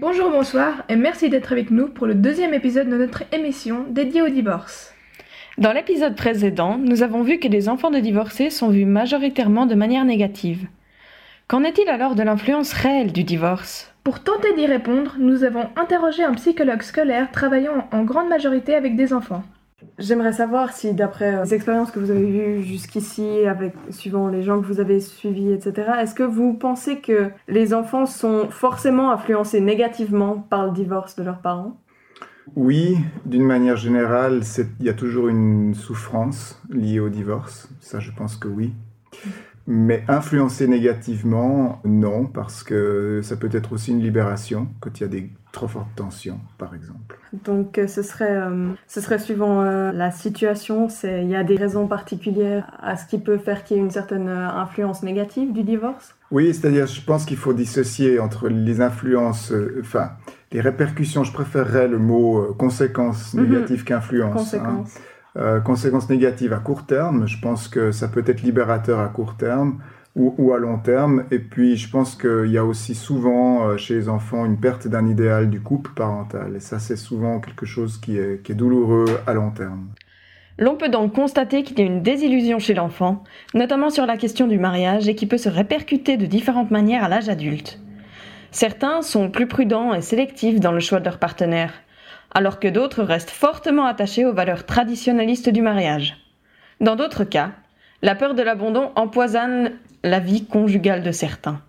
Bonjour, bonsoir et merci d'être avec nous pour le deuxième épisode de notre émission dédiée au divorce. Dans l'épisode précédent, nous avons vu que les enfants de divorcés sont vus majoritairement de manière négative. Qu'en est-il alors de l'influence réelle du divorce? Pour tenter d'y répondre, nous avons interrogé un psychologue scolaire travaillant en grande majorité avec des enfants. J'aimerais savoir si, d'après les expériences que vous avez vues jusqu'ici, suivant les gens que vous avez suivis, etc., est-ce que vous pensez que les enfants sont forcément influencés négativement par le divorce de leurs parents? Oui, d'une manière générale, il y a toujours une souffrance liée au divorce. Ça, je pense que oui. Mais influencer négativement, non, parce que ça peut être aussi une libération quand il y a des trop fortes tensions, par exemple. Donc euh, ce serait, euh, ce serait suivant euh, la situation, il y a des raisons particulières à ce qui peut faire qu'il y ait une certaine influence négative du divorce? Oui, c'est-à-dire je pense qu'il faut dissocier entre les influences, enfin les répercussions, je préférerais le mot conséquences mhm. négatives qu'influence. Hein. Conséquences. Euh, conséquences négatives à court terme, je pense que ça peut être libérateur à court terme ou, à long terme. Et puis, je pense qu'il y a aussi souvent euh, chez les enfants une perte d'un idéal du couple parental. Et ça, c'est souvent quelque chose qui est douloureux à long terme. L'on peut donc constater qu'il y a une désillusion chez l'enfant, notamment sur la question du mariage, et qui peut se répercuter de différentes manières à l'âge adulte. Certains sont plus prudents et sélectifs dans le choix de leur partenaire alors que d'autres restent fortement attachés aux valeurs traditionnalistes du mariage. Dans d'autres cas, la peur de l'abandon empoisonne la vie conjugale de certains.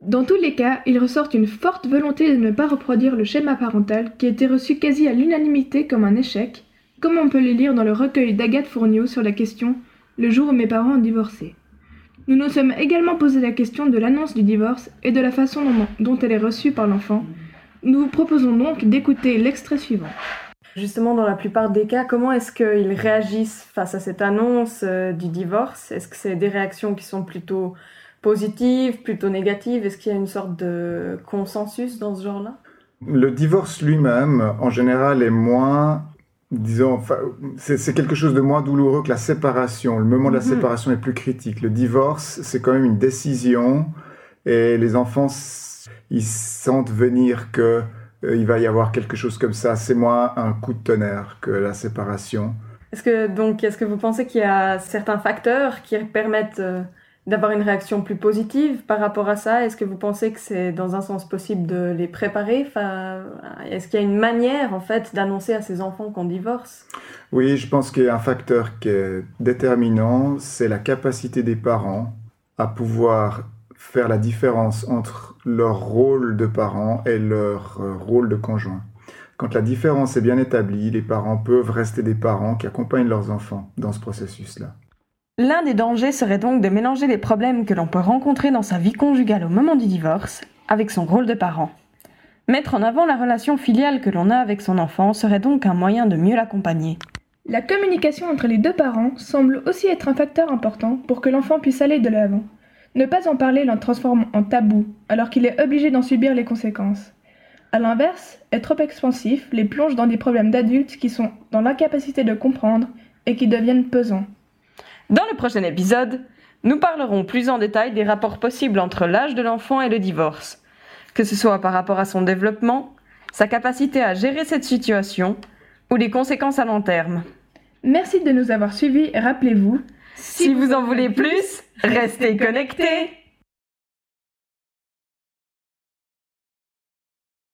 Dans tous les cas, il ressort une forte volonté de ne pas reproduire le schéma parental qui été reçu quasi à l'unanimité comme un échec, comme on peut le lire dans le recueil d'Agathe Fournier sur la question Le jour où mes parents ont divorcé. Nous nous sommes également posé la question de l'annonce du divorce et de la façon dont elle est reçue par l'enfant, nous vous proposons donc d'écouter l'extrait suivant. Justement, dans la plupart des cas, comment est-ce qu'ils réagissent face à cette annonce euh, du divorce? Est-ce que c'est des réactions qui sont plutôt positives, plutôt négatives? Est-ce qu'il y a une sorte de consensus dans ce genre-là? Le divorce lui-même, en général, est moins disons, c'est quelque chose de moins douloureux que la séparation. Le moment de la mhm. séparation est plus critique. Le divorce, c'est quand même une décision et les enfants ils sentent venir que il va y avoir quelque chose comme ça. C'est moins un coup de tonnerre que la séparation. Est-ce que donc est-ce que vous pensez qu'il y a certains facteurs qui permettent euh, d'avoir une réaction plus positive par rapport à ça? Est-ce que vous pensez que c'est dans un sens possible de les préparer? Enfin, Est-ce qu'il y a une manière en fait d'annoncer à ces enfants qu'on divorce? Oui, je pense qu'il y a un facteur qui est déterminant, c'est la capacité des parents à pouvoir faire la différence entre leur rôle de parent et leur euh, rôle de conjoint. Quand la différence est bien établie, les parents peuvent rester des parents qui accompagnent leurs enfants dans ce processus-là. L'un des dangers serait donc de mélanger les problèmes que l'on peut rencontrer dans sa vie conjugale au moment du divorce avec son rôle de parent. Mettre en avant la relation filiale que l'on a avec son enfant serait donc un moyen de mieux l'accompagner. La communication entre les deux parents semble aussi être un facteur important pour que l'enfant puisse aller de l'avant. Ne pas en parler l'en transforme en tabou, alors qu'il est obligé d'en subir les conséquences. A l'inverse, être trop expansif les plonge dans des problèmes d'adultes qui sont dans l'incapacité de comprendre et qui deviennent pesants. Dans le prochain épisode, nous parlerons plus en détail des rapports possibles entre l'âge de l'enfant et le divorce, que ce soit par rapport à son développement, sa capacité à gérer cette situation ou les conséquences à long terme. Merci de nous avoir suivis et rappelez-vous, si, vous en voulez plus, restez connectés.